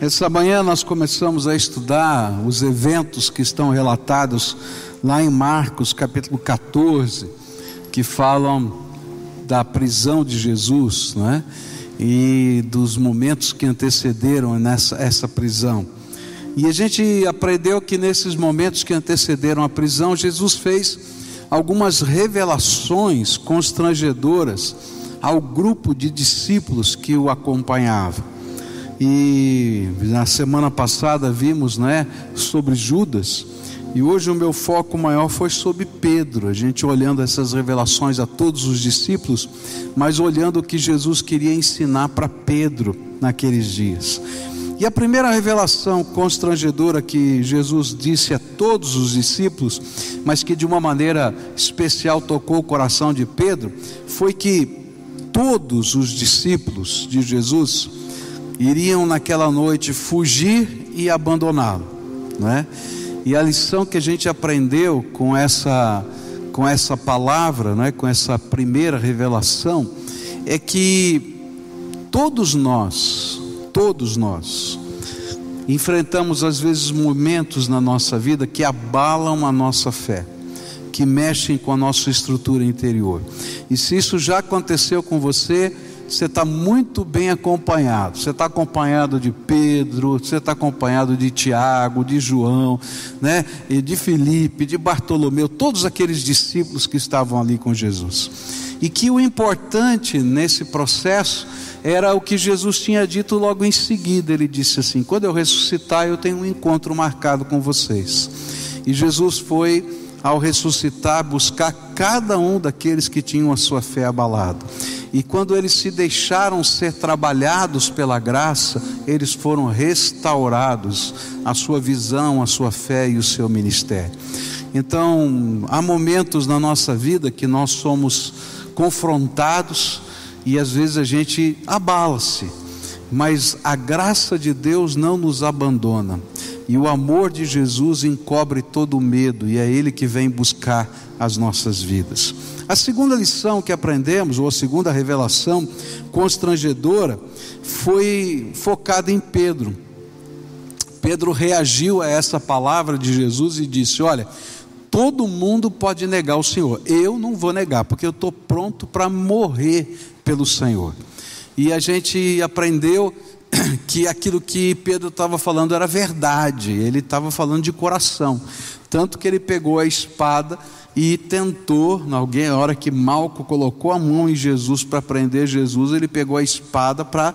Essa manhã nós começamos a estudar os eventos que estão relatados lá em Marcos, capítulo 14, que falam da prisão de Jesus, não é? E dos momentos que antecederam nessa essa prisão. E a gente aprendeu que nesses momentos que antecederam a prisão, Jesus fez algumas revelações constrangedoras ao grupo de discípulos que o acompanhava. E na semana passada vimos, né, sobre Judas. E hoje o meu foco maior foi sobre Pedro, a gente olhando essas revelações a todos os discípulos, mas olhando o que Jesus queria ensinar para Pedro naqueles dias. E a primeira revelação constrangedora que Jesus disse a todos os discípulos, mas que de uma maneira especial tocou o coração de Pedro, foi que todos os discípulos de Jesus iriam naquela noite fugir e abandoná-lo, não é? E a lição que a gente aprendeu com essa com essa palavra, não é? Com essa primeira revelação é que todos nós, todos nós enfrentamos às vezes momentos na nossa vida que abalam a nossa fé que mexem com a nossa estrutura interior. E se isso já aconteceu com você, você está muito bem acompanhado. Você está acompanhado de Pedro, você está acompanhado de Tiago, de João, né? E de Felipe, de Bartolomeu, todos aqueles discípulos que estavam ali com Jesus. E que o importante nesse processo era o que Jesus tinha dito logo em seguida. Ele disse assim: Quando eu ressuscitar, eu tenho um encontro marcado com vocês. E Jesus foi ao ressuscitar, buscar cada um daqueles que tinham a sua fé abalada. E quando eles se deixaram ser trabalhados pela graça, eles foram restaurados, a sua visão, a sua fé e o seu ministério. Então, há momentos na nossa vida que nós somos confrontados e às vezes a gente abala-se, mas a graça de Deus não nos abandona. E o amor de Jesus encobre todo o medo, e é Ele que vem buscar as nossas vidas. A segunda lição que aprendemos, ou a segunda revelação constrangedora, foi focada em Pedro. Pedro reagiu a essa palavra de Jesus e disse: Olha, todo mundo pode negar o Senhor, eu não vou negar, porque eu estou pronto para morrer pelo Senhor. E a gente aprendeu que aquilo que Pedro estava falando era verdade, ele estava falando de coração. Tanto que ele pegou a espada e tentou, na hora que Malco colocou a mão em Jesus para prender Jesus, ele pegou a espada para,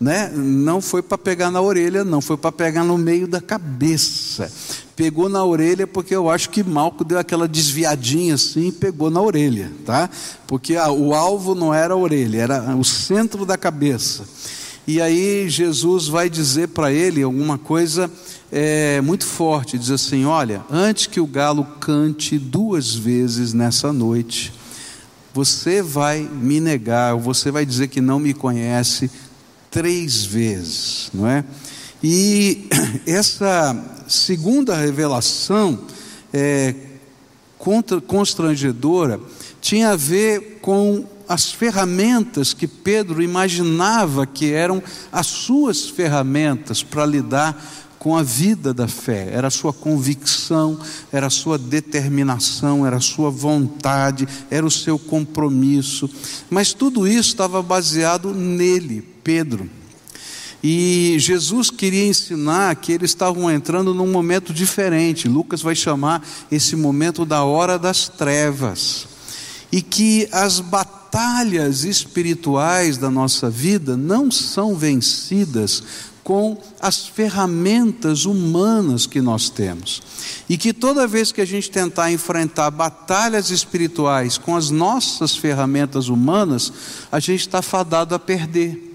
né, não foi para pegar na orelha, não, foi para pegar no meio da cabeça. Pegou na orelha porque eu acho que Malco deu aquela desviadinha assim e pegou na orelha, tá? Porque a, o alvo não era a orelha, era o centro da cabeça. E aí Jesus vai dizer para ele alguma coisa é, muito forte: diz assim, olha, antes que o galo cante duas vezes nessa noite, você vai me negar, você vai dizer que não me conhece três vezes, não é? E essa segunda revelação é, constrangedora tinha a ver com as ferramentas que Pedro imaginava que eram as suas ferramentas para lidar com a vida da fé, era a sua convicção, era a sua determinação, era a sua vontade, era o seu compromisso, mas tudo isso estava baseado nele, Pedro. E Jesus queria ensinar que eles estavam entrando num momento diferente. Lucas vai chamar esse momento da hora das trevas. E que as batalhas batalhas espirituais da nossa vida não são vencidas com as ferramentas humanas que nós temos. E que toda vez que a gente tentar enfrentar batalhas espirituais com as nossas ferramentas humanas, a gente está fadado a perder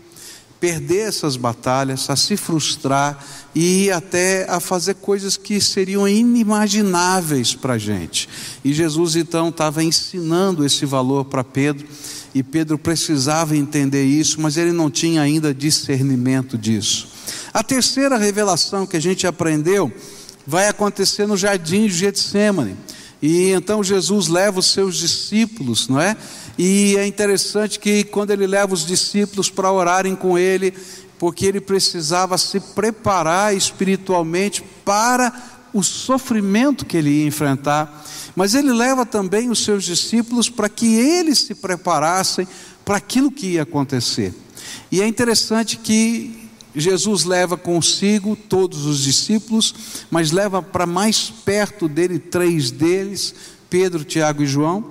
perder essas batalhas, a se frustrar e até a fazer coisas que seriam inimagináveis para a gente. E Jesus então estava ensinando esse valor para Pedro, e Pedro precisava entender isso, mas ele não tinha ainda discernimento disso. A terceira revelação que a gente aprendeu vai acontecer no jardim de Getsemane. E então Jesus leva os seus discípulos, não é? E é interessante que quando ele leva os discípulos para orarem com ele, porque ele precisava se preparar espiritualmente para o sofrimento que ele ia enfrentar. Mas ele leva também os seus discípulos para que eles se preparassem para aquilo que ia acontecer. E é interessante que Jesus leva consigo todos os discípulos, mas leva para mais perto dele três deles, Pedro, Tiago e João.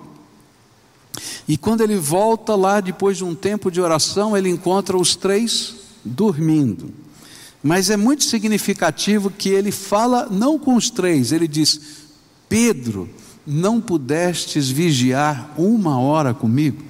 E quando ele volta lá, depois de um tempo de oração, ele encontra os três dormindo. Mas é muito significativo que ele fala não com os três, ele diz: Pedro, não pudestes vigiar uma hora comigo?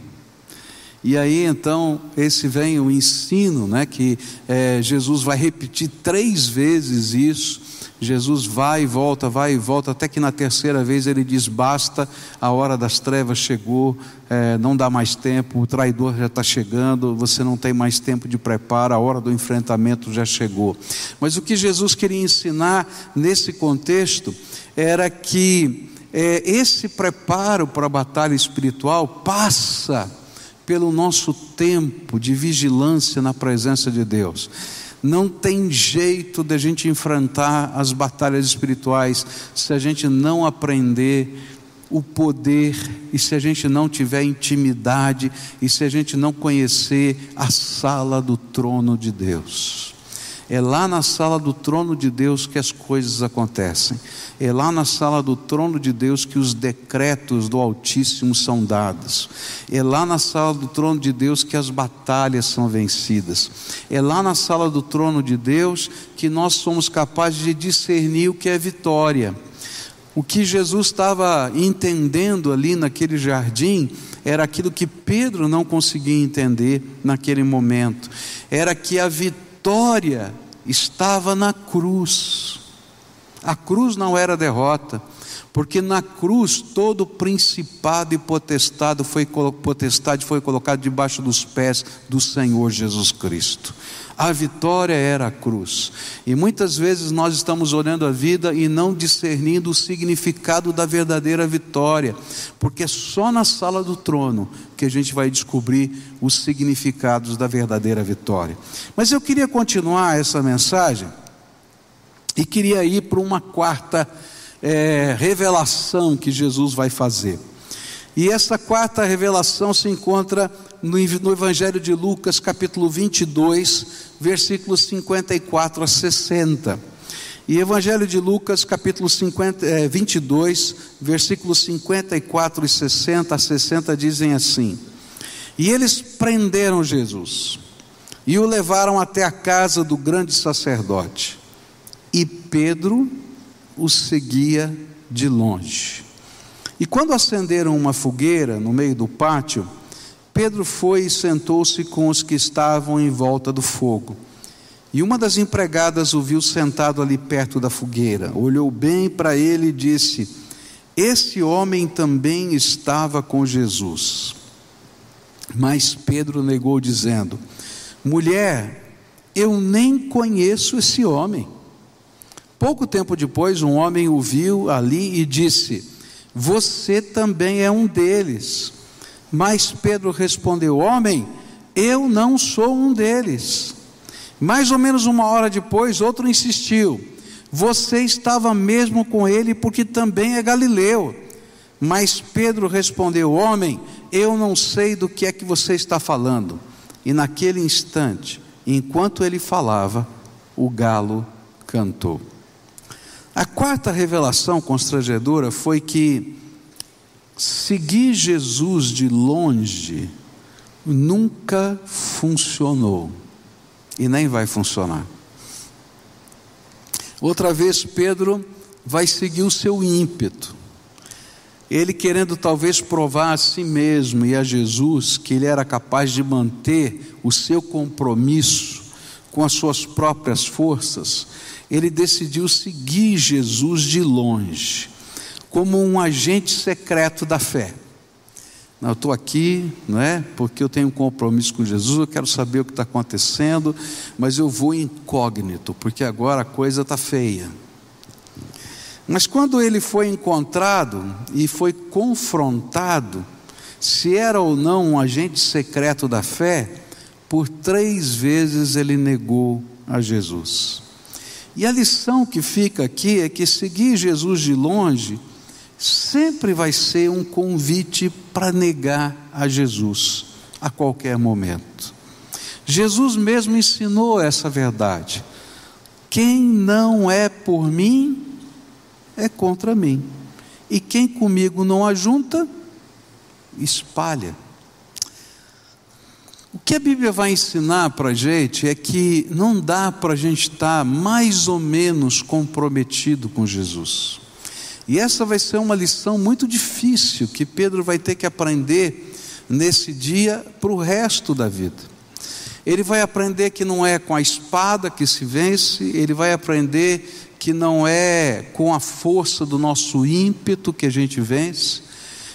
E aí então, esse vem o ensino, né, que é, Jesus vai repetir três vezes isso. Jesus vai e volta, vai e volta, até que na terceira vez ele diz: basta, a hora das trevas chegou, é, não dá mais tempo, o traidor já está chegando, você não tem mais tempo de preparo, a hora do enfrentamento já chegou. Mas o que Jesus queria ensinar nesse contexto era que é, esse preparo para a batalha espiritual passa pelo nosso tempo de vigilância na presença de Deus. Não tem jeito de a gente enfrentar as batalhas espirituais se a gente não aprender o poder e se a gente não tiver intimidade e se a gente não conhecer a sala do trono de Deus. É lá na sala do trono de Deus que as coisas acontecem. É lá na sala do trono de Deus que os decretos do Altíssimo são dados. É lá na sala do trono de Deus que as batalhas são vencidas. É lá na sala do trono de Deus que nós somos capazes de discernir o que é vitória. O que Jesus estava entendendo ali naquele jardim era aquilo que Pedro não conseguia entender naquele momento. Era que a vitória vitória estava na cruz. A cruz não era derrota, porque na cruz todo principado e potestade foi, potestade foi colocado debaixo dos pés do Senhor Jesus Cristo. A vitória era a cruz. E muitas vezes nós estamos olhando a vida e não discernindo o significado da verdadeira vitória, porque é só na sala do trono que a gente vai descobrir os significados da verdadeira vitória. Mas eu queria continuar essa mensagem e queria ir para uma quarta é, revelação que Jesus vai fazer. E essa quarta revelação se encontra no, no Evangelho de Lucas, capítulo 22, versículos 54 a 60. E Evangelho de Lucas, capítulo 50, é, 22, versículos 54 e 60 a 60 dizem assim: E eles prenderam Jesus e o levaram até a casa do grande sacerdote. E Pedro o seguia de longe. E quando acenderam uma fogueira no meio do pátio, Pedro foi e sentou-se com os que estavam em volta do fogo. E uma das empregadas o viu sentado ali perto da fogueira, olhou bem para ele e disse: Esse homem também estava com Jesus. Mas Pedro negou, dizendo: Mulher, eu nem conheço esse homem. Pouco tempo depois, um homem o viu ali e disse: você também é um deles. Mas Pedro respondeu: Homem, eu não sou um deles. Mais ou menos uma hora depois, outro insistiu: Você estava mesmo com ele porque também é galileu. Mas Pedro respondeu: Homem, eu não sei do que é que você está falando. E naquele instante, enquanto ele falava, o galo cantou. A quarta revelação constrangedora foi que seguir Jesus de longe nunca funcionou e nem vai funcionar. Outra vez, Pedro vai seguir o seu ímpeto. Ele querendo talvez provar a si mesmo e a Jesus que ele era capaz de manter o seu compromisso com as suas próprias forças, ele decidiu seguir Jesus de longe, como um agente secreto da fé. Não, eu estou aqui, não é? Porque eu tenho um compromisso com Jesus, eu quero saber o que está acontecendo, mas eu vou incógnito, porque agora a coisa está feia. Mas quando ele foi encontrado e foi confrontado, se era ou não um agente secreto da fé, por três vezes ele negou a Jesus. E a lição que fica aqui é que seguir Jesus de longe sempre vai ser um convite para negar a Jesus a qualquer momento. Jesus mesmo ensinou essa verdade. Quem não é por mim é contra mim. E quem comigo não ajunta, espalha. Que a Bíblia vai ensinar para a gente é que não dá para a gente estar mais ou menos comprometido com Jesus. E essa vai ser uma lição muito difícil que Pedro vai ter que aprender nesse dia para o resto da vida. Ele vai aprender que não é com a espada que se vence, ele vai aprender que não é com a força do nosso ímpeto que a gente vence,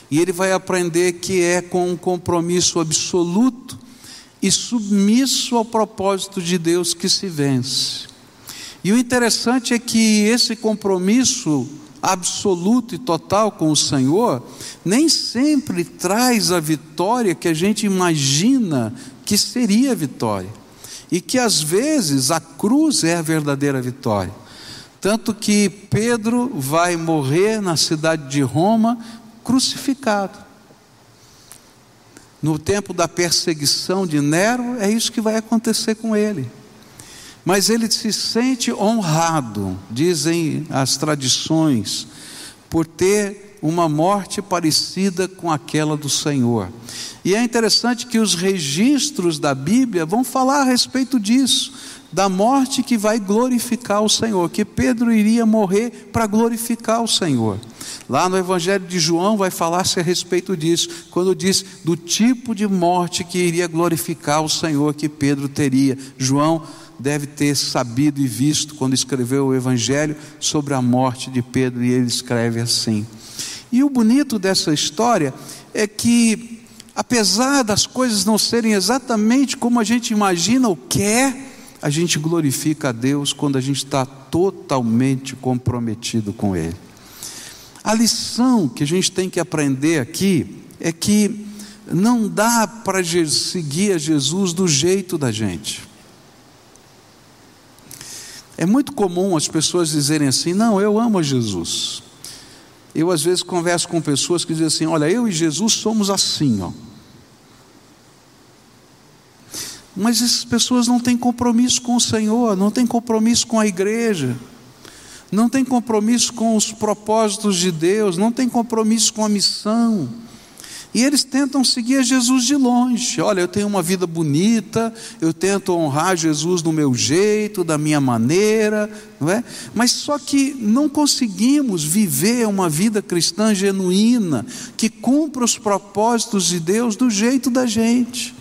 e ele vai aprender que é com um compromisso absoluto e submisso ao propósito de Deus que se vence. E o interessante é que esse compromisso absoluto e total com o Senhor, nem sempre traz a vitória que a gente imagina que seria a vitória. E que às vezes a cruz é a verdadeira vitória. Tanto que Pedro vai morrer na cidade de Roma crucificado. No tempo da perseguição de Nero, é isso que vai acontecer com ele mas ele se sente honrado, dizem as tradições, por ter uma morte parecida com aquela do Senhor. E é interessante que os registros da Bíblia vão falar a respeito disso, da morte que vai glorificar o Senhor, que Pedro iria morrer para glorificar o Senhor. Lá no Evangelho de João vai falar-se a respeito disso, quando diz do tipo de morte que iria glorificar o Senhor que Pedro teria. João deve ter sabido e visto quando escreveu o Evangelho sobre a morte de Pedro, e ele escreve assim. E o bonito dessa história é que, apesar das coisas não serem exatamente como a gente imagina ou quer, a gente glorifica a Deus quando a gente está totalmente comprometido com Ele. A lição que a gente tem que aprender aqui é que não dá para seguir a Jesus do jeito da gente. É muito comum as pessoas dizerem assim: não, eu amo Jesus. Eu às vezes converso com pessoas que dizem assim: olha, eu e Jesus somos assim, ó. Mas essas pessoas não têm compromisso com o Senhor, não têm compromisso com a igreja, não têm compromisso com os propósitos de Deus, não têm compromisso com a missão. E eles tentam seguir Jesus de longe. Olha, eu tenho uma vida bonita, eu tento honrar Jesus do meu jeito, da minha maneira, não é? Mas só que não conseguimos viver uma vida cristã genuína, que cumpra os propósitos de Deus do jeito da gente.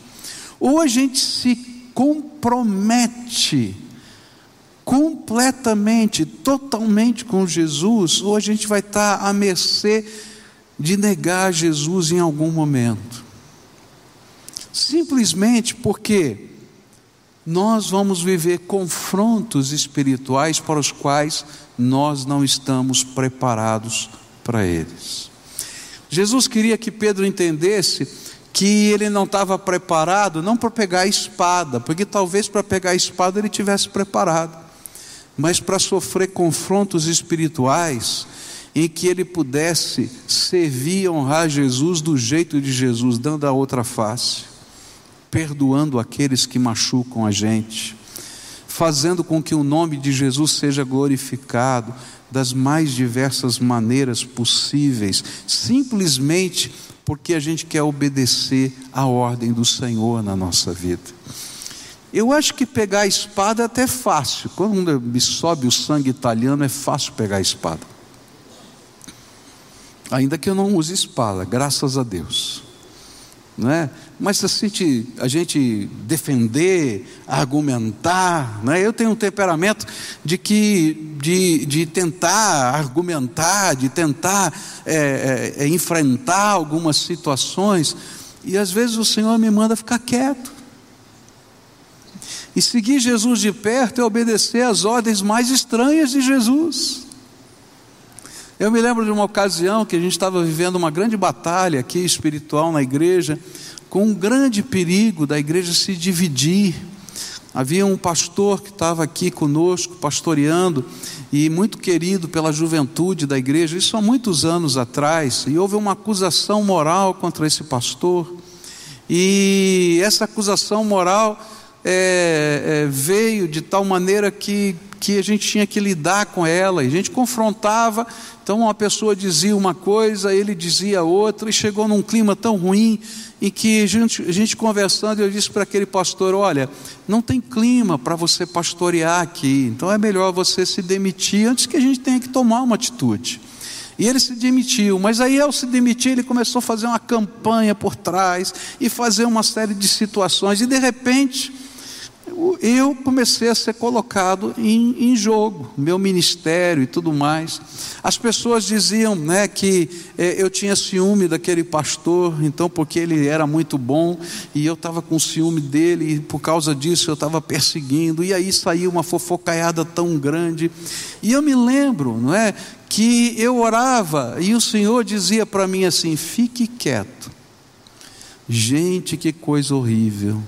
Ou a gente se compromete completamente, totalmente com Jesus, ou a gente vai estar à mercê de negar Jesus em algum momento. Simplesmente porque nós vamos viver confrontos espirituais para os quais nós não estamos preparados para eles. Jesus queria que Pedro entendesse que ele não estava preparado não para pegar a espada, porque talvez para pegar a espada ele tivesse preparado, mas para sofrer confrontos espirituais em que ele pudesse servir e honrar Jesus do jeito de Jesus, dando a outra face, perdoando aqueles que machucam a gente, fazendo com que o nome de Jesus seja glorificado das mais diversas maneiras possíveis, simplesmente porque a gente quer obedecer à ordem do Senhor na nossa vida. Eu acho que pegar a espada é até fácil. Quando me sobe o sangue italiano, é fácil pegar a espada ainda que eu não use espada, graças a Deus. Não é? Mas assim, a gente defender, argumentar, né? eu tenho um temperamento de que de, de tentar argumentar, de tentar é, é, é, enfrentar algumas situações, e às vezes o Senhor me manda ficar quieto. E seguir Jesus de perto é obedecer às ordens mais estranhas de Jesus Eu me lembro de uma ocasião que a gente estava vivendo uma grande batalha aqui espiritual na igreja, com um grande perigo da igreja se dividir. Havia um pastor que estava aqui conosco, pastoreando, e muito querido pela juventude da igreja, isso há muitos anos atrás, e houve uma acusação moral contra esse pastor, e essa acusação moral é, é, veio de tal maneira que, que a gente tinha que lidar com ela, e a gente confrontava, então uma pessoa dizia uma coisa, ele dizia outra, e chegou num clima tão ruim, em que a gente, a gente conversando, eu disse para aquele pastor: olha, não tem clima para você pastorear aqui, então é melhor você se demitir antes que a gente tenha que tomar uma atitude. E ele se demitiu, mas aí ao se demitir, ele começou a fazer uma campanha por trás e fazer uma série de situações, e de repente eu comecei a ser colocado em, em, jogo, meu ministério e tudo mais. As pessoas diziam né, que eh, eu tinha ciúme daquele pastor, então, porque ele era muito bom, e eu estava com ciúme dele, e por causa disso eu estava perseguindo, e aí saiu uma fofocaiada tão grande. E eu me lembro, não é, que eu orava e o Senhor dizia para mim assim: fique quieto. Gente, que coisa horrível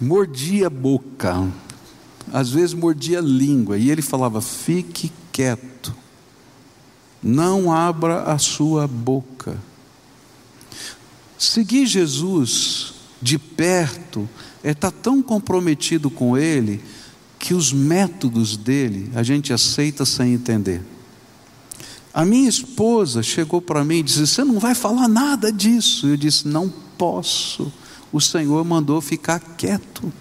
mordia a boca, às vezes mordia a língua, e ele falava: fique quieto, não abra a sua boca. Seguir Jesus de perto é estar tá tão comprometido com Ele que os métodos dele a gente aceita sem entender. A minha esposa chegou para mim e disse: Você não vai falar nada disso. Eu disse: Não posso o Senhor mandou ficar quieto.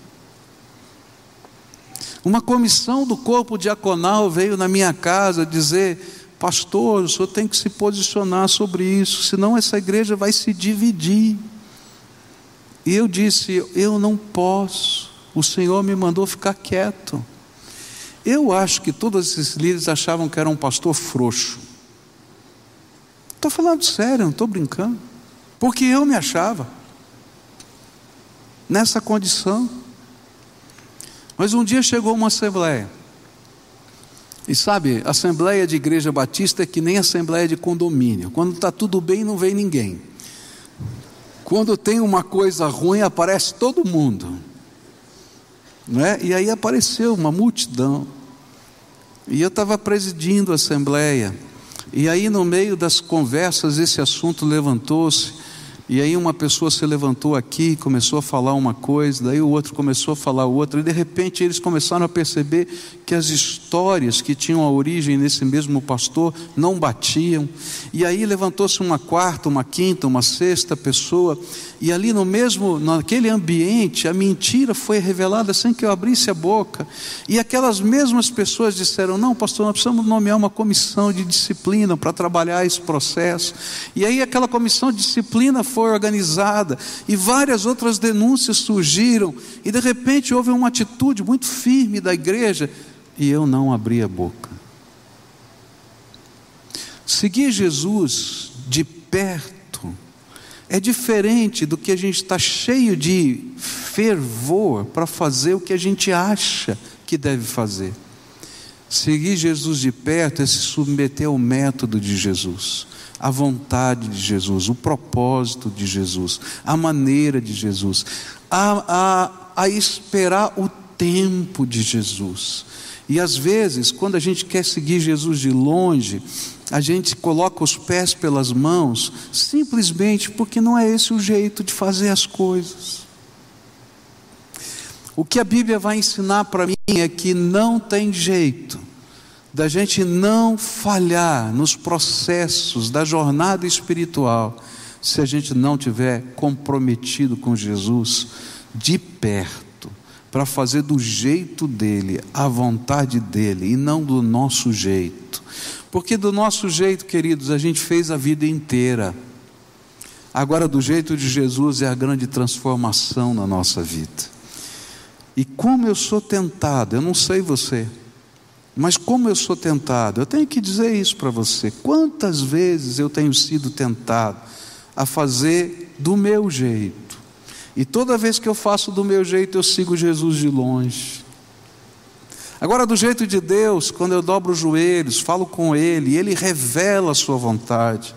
Uma comissão do corpo diaconal veio na minha casa dizer: Pastor, o senhor tem que se posicionar sobre isso, senão essa igreja vai se dividir. E eu disse: Eu não posso, o Senhor me mandou ficar quieto. Eu acho que todos esses líderes achavam que era um pastor frouxo. Estou falando sério, não estou brincando. Porque eu me achava nessa condição. Mas um dia chegou uma assembleia. E sabe, assembleia de igreja batista é que nem assembleia de condomínio. Quando está tudo bem, não vem ninguém. Quando tem uma coisa ruim, aparece todo mundo. Não é? E aí apareceu uma multidão. E eu estava presidindo a assembleia. E aí, no meio das conversas, esse assunto levantou-se. E aí uma pessoa se levantou aqui, começou a falar uma coisa, daí o outro começou a falar outra, e de repente eles começaram a perceber que as histórias que tinham a origem nesse mesmo pastor não batiam. E aí levantou-se uma quarta, uma quinta, uma sexta pessoa, e ali no mesmo, naquele ambiente, a mentira foi revelada sem que eu abrisse a boca. E aquelas mesmas pessoas disseram: "Não, pastor, nós precisamos nomear uma comissão de disciplina para trabalhar esse processo". E aí aquela comissão de disciplina foi organizada e várias outras denúncias surgiram, e de repente houve uma atitude muito firme da igreja e eu não abri a boca. Seguir Jesus de perto é diferente do que a gente está cheio de fervor para fazer o que a gente acha que deve fazer. Seguir Jesus de perto é se submeter ao método de Jesus, à vontade de Jesus, o propósito de Jesus, a maneira de Jesus, a, a, a esperar o tempo de Jesus. E às vezes, quando a gente quer seguir Jesus de longe, a gente coloca os pés pelas mãos, simplesmente porque não é esse o jeito de fazer as coisas. O que a Bíblia vai ensinar para mim é que não tem jeito da gente não falhar nos processos da jornada espiritual se a gente não tiver comprometido com Jesus de perto para fazer do jeito dele, a vontade dele, e não do nosso jeito. Porque do nosso jeito, queridos, a gente fez a vida inteira. Agora, do jeito de Jesus, é a grande transformação na nossa vida. E como eu sou tentado, eu não sei você, mas como eu sou tentado, eu tenho que dizer isso para você. Quantas vezes eu tenho sido tentado a fazer do meu jeito? E toda vez que eu faço do meu jeito, eu sigo Jesus de longe. Agora, do jeito de Deus, quando eu dobro os joelhos, falo com Ele, Ele revela a Sua vontade.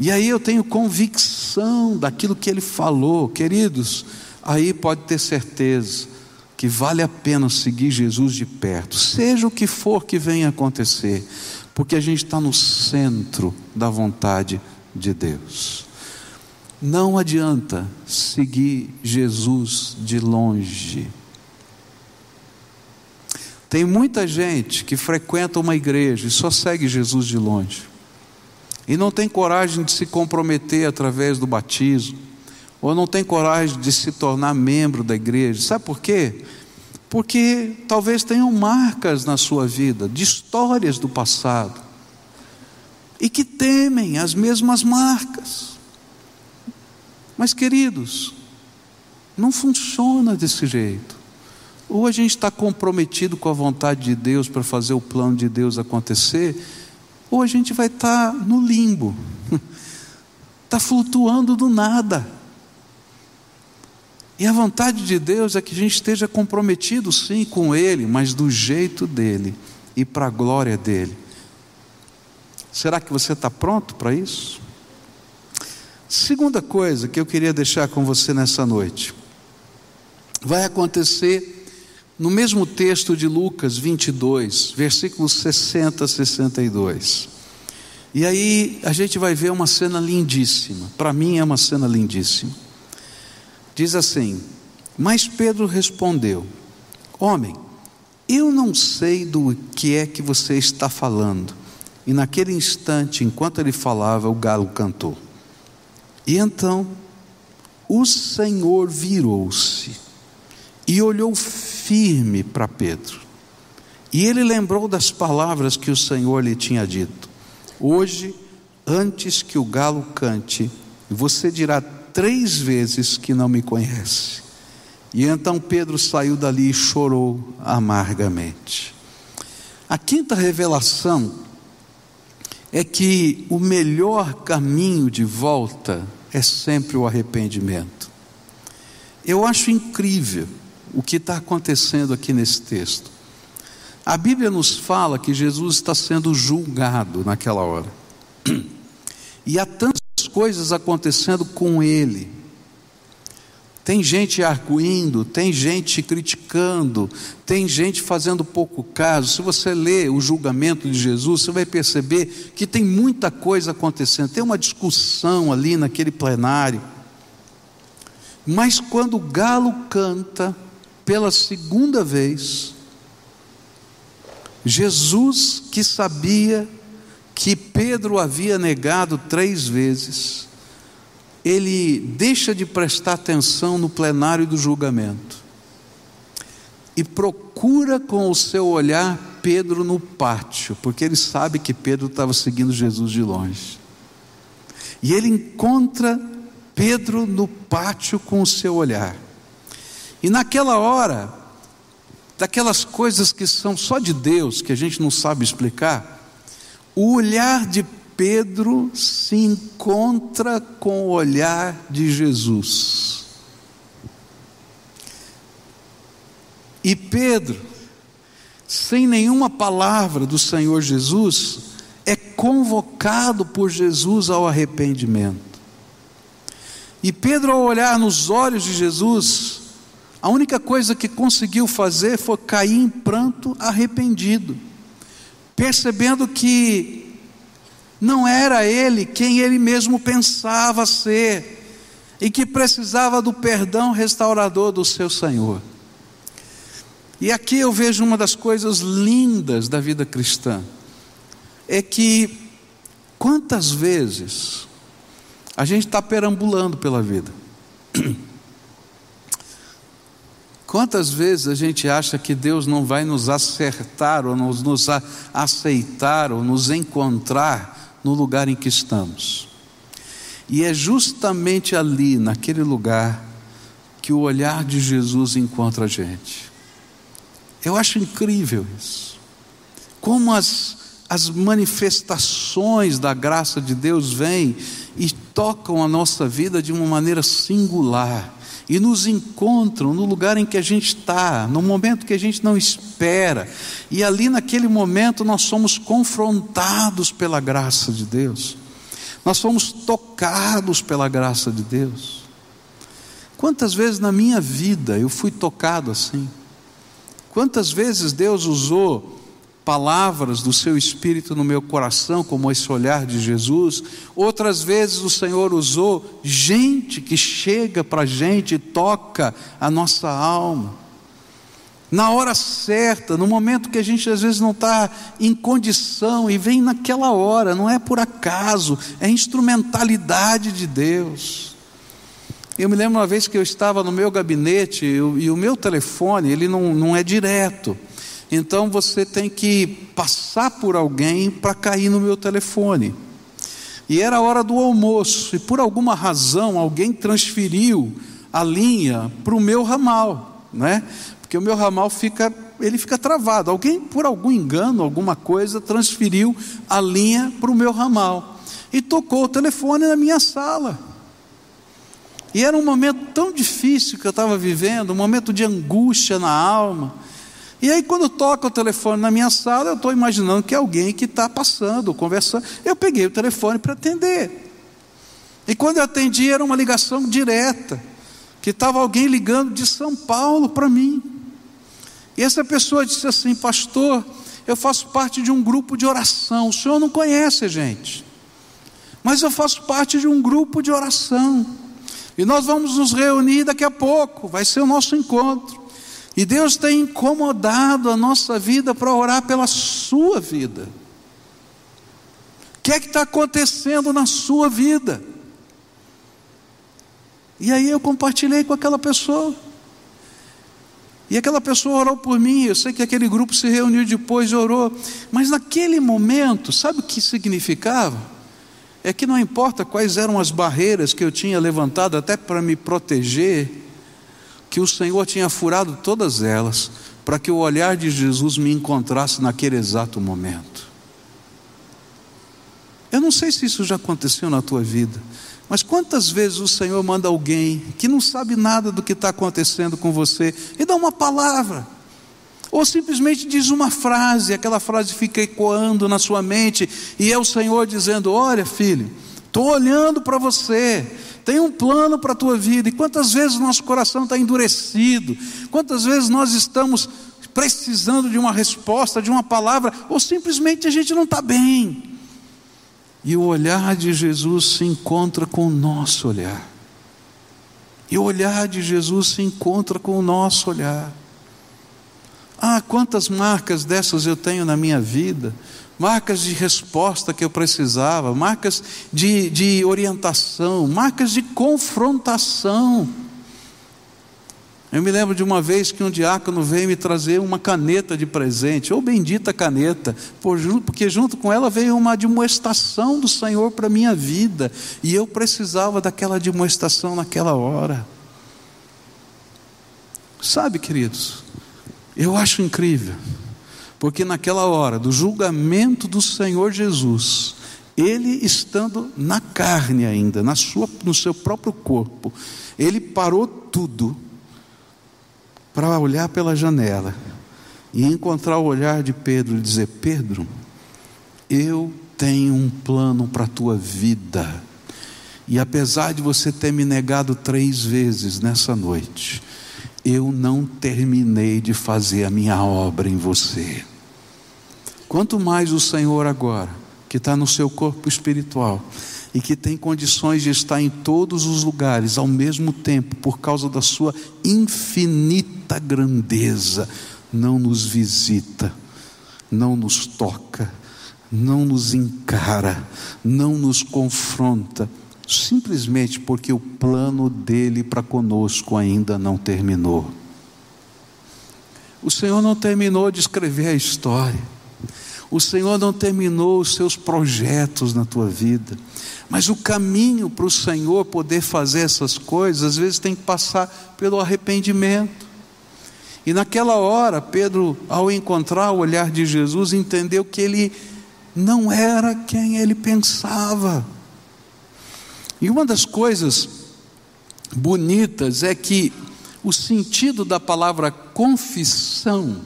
E aí eu tenho convicção daquilo que Ele falou, queridos, aí pode ter certeza que vale a pena seguir Jesus de perto, seja o que for que venha acontecer, porque a gente está no centro da vontade de Deus. Não adianta seguir Jesus de longe. Tem muita gente que frequenta uma igreja e só segue Jesus de longe. E não tem coragem de se comprometer através do batismo, ou não tem coragem de se tornar membro da igreja. Sabe por quê? Porque talvez tenham marcas na sua vida, de histórias do passado, e que temem as mesmas marcas. Mas, queridos, não funciona desse jeito. Ou a gente está comprometido com a vontade de Deus para fazer o plano de Deus acontecer, ou a gente vai estar tá no limbo, está flutuando do nada. E a vontade de Deus é que a gente esteja comprometido sim com Ele, mas do jeito dele e para a glória dele. Será que você está pronto para isso? Segunda coisa que eu queria deixar com você nessa noite, vai acontecer no mesmo texto de Lucas 22, versículos 60 a 62. E aí a gente vai ver uma cena lindíssima, para mim é uma cena lindíssima. Diz assim: Mas Pedro respondeu: Homem, eu não sei do que é que você está falando. E naquele instante, enquanto ele falava, o galo cantou. E então o Senhor virou-se e olhou firme para Pedro. E ele lembrou das palavras que o Senhor lhe tinha dito: Hoje, antes que o galo cante, você dirá três vezes que não me conhece. E então Pedro saiu dali e chorou amargamente. A quinta revelação é que o melhor caminho de volta é sempre o arrependimento. Eu acho incrível o que está acontecendo aqui nesse texto. A Bíblia nos fala que Jesus está sendo julgado naquela hora. E há tantas coisas acontecendo com ele. Tem gente arguindo, tem gente criticando, tem gente fazendo pouco caso. Se você lê o julgamento de Jesus, você vai perceber que tem muita coisa acontecendo. Tem uma discussão ali naquele plenário. Mas quando o galo canta pela segunda vez, Jesus, que sabia que Pedro havia negado três vezes, ele deixa de prestar atenção no plenário do julgamento e procura com o seu olhar Pedro no pátio, porque ele sabe que Pedro estava seguindo Jesus de longe. E ele encontra Pedro no pátio com o seu olhar. E naquela hora, daquelas coisas que são só de Deus, que a gente não sabe explicar, o olhar de Pedro se encontra com o olhar de Jesus. E Pedro, sem nenhuma palavra do Senhor Jesus, é convocado por Jesus ao arrependimento. E Pedro, ao olhar nos olhos de Jesus, a única coisa que conseguiu fazer foi cair em pranto arrependido, percebendo que não era ele quem ele mesmo pensava ser, e que precisava do perdão restaurador do seu Senhor. E aqui eu vejo uma das coisas lindas da vida cristã, é que quantas vezes a gente está perambulando pela vida, Quantas vezes a gente acha que Deus não vai nos acertar, ou nos, nos aceitar, ou nos encontrar no lugar em que estamos? E é justamente ali, naquele lugar, que o olhar de Jesus encontra a gente. Eu acho incrível isso. Como as, as manifestações da graça de Deus vêm e tocam a nossa vida de uma maneira singular e nos encontram no lugar em que a gente está, no momento que a gente não espera, e ali naquele momento nós somos confrontados pela graça de Deus, nós somos tocados pela graça de Deus. Quantas vezes na minha vida eu fui tocado assim? Quantas vezes Deus usou palavras do seu espírito no meu coração, como esse olhar de Jesus. Outras vezes o Senhor usou gente que chega para a gente e toca a nossa alma. Na hora certa, no momento que a gente às vezes não está em condição e vem naquela hora, não é por acaso, é instrumentalidade de Deus. Eu me lembro uma vez que eu estava no meu gabinete e o, e o meu telefone, ele não, não é direto. Então você tem que passar por alguém para cair no meu telefone. E era a hora do almoço, e por alguma razão alguém transferiu a linha para o meu ramal, né? Porque o meu ramal fica, ele fica travado. Alguém, por algum engano, alguma coisa, transferiu a linha para o meu ramal. E tocou o telefone na minha sala. E era um momento tão difícil que eu estava vivendo, um momento de angústia na alma. E aí, quando toca o telefone na minha sala, eu estou imaginando que é alguém que está passando, conversando. Eu peguei o telefone para atender. E quando eu atendi, era uma ligação direta, que estava alguém ligando de São Paulo para mim. E essa pessoa disse assim: Pastor, eu faço parte de um grupo de oração. O senhor não conhece a gente, mas eu faço parte de um grupo de oração. E nós vamos nos reunir daqui a pouco, vai ser o nosso encontro. E Deus tem incomodado a nossa vida para orar pela sua vida. O que é que está acontecendo na sua vida? E aí eu compartilhei com aquela pessoa. E aquela pessoa orou por mim. Eu sei que aquele grupo se reuniu depois e orou. Mas naquele momento, sabe o que significava? É que não importa quais eram as barreiras que eu tinha levantado até para me proteger, que o Senhor tinha furado todas elas, para que o olhar de Jesus me encontrasse naquele exato momento. Eu não sei se isso já aconteceu na tua vida, mas quantas vezes o Senhor manda alguém que não sabe nada do que está acontecendo com você e dá uma palavra, ou simplesmente diz uma frase, aquela frase fica ecoando na sua mente, e é o Senhor dizendo: Olha, filho, estou olhando para você, tem um plano para a tua vida. E quantas vezes nosso coração está endurecido, quantas vezes nós estamos precisando de uma resposta, de uma palavra, ou simplesmente a gente não está bem. E o olhar de Jesus se encontra com o nosso olhar. E o olhar de Jesus se encontra com o nosso olhar. Ah, quantas marcas dessas eu tenho na minha vida marcas de resposta que eu precisava, marcas de, de orientação, marcas de confrontação. Eu me lembro de uma vez que um diácono veio me trazer uma caneta de presente, ou bendita caneta, porque junto com ela veio uma admoestação do Senhor para a minha vida, e eu precisava daquela admoestação naquela hora. Sabe, queridos, eu acho incrível porque naquela hora do julgamento do Senhor Jesus, ele estando na carne ainda, na sua, no seu próprio corpo, ele parou tudo para olhar pela janela e encontrar o olhar de Pedro e dizer: Pedro, eu tenho um plano para a tua vida. E apesar de você ter me negado três vezes nessa noite, eu não terminei de fazer a minha obra em você. Quanto mais o Senhor agora, que está no seu corpo espiritual e que tem condições de estar em todos os lugares ao mesmo tempo, por causa da sua infinita grandeza, não nos visita, não nos toca, não nos encara, não nos confronta, simplesmente porque o plano dele para conosco ainda não terminou. O Senhor não terminou de escrever a história. O Senhor não terminou os seus projetos na tua vida, mas o caminho para o Senhor poder fazer essas coisas, às vezes tem que passar pelo arrependimento. E naquela hora, Pedro, ao encontrar o olhar de Jesus, entendeu que ele não era quem ele pensava. E uma das coisas bonitas é que o sentido da palavra confissão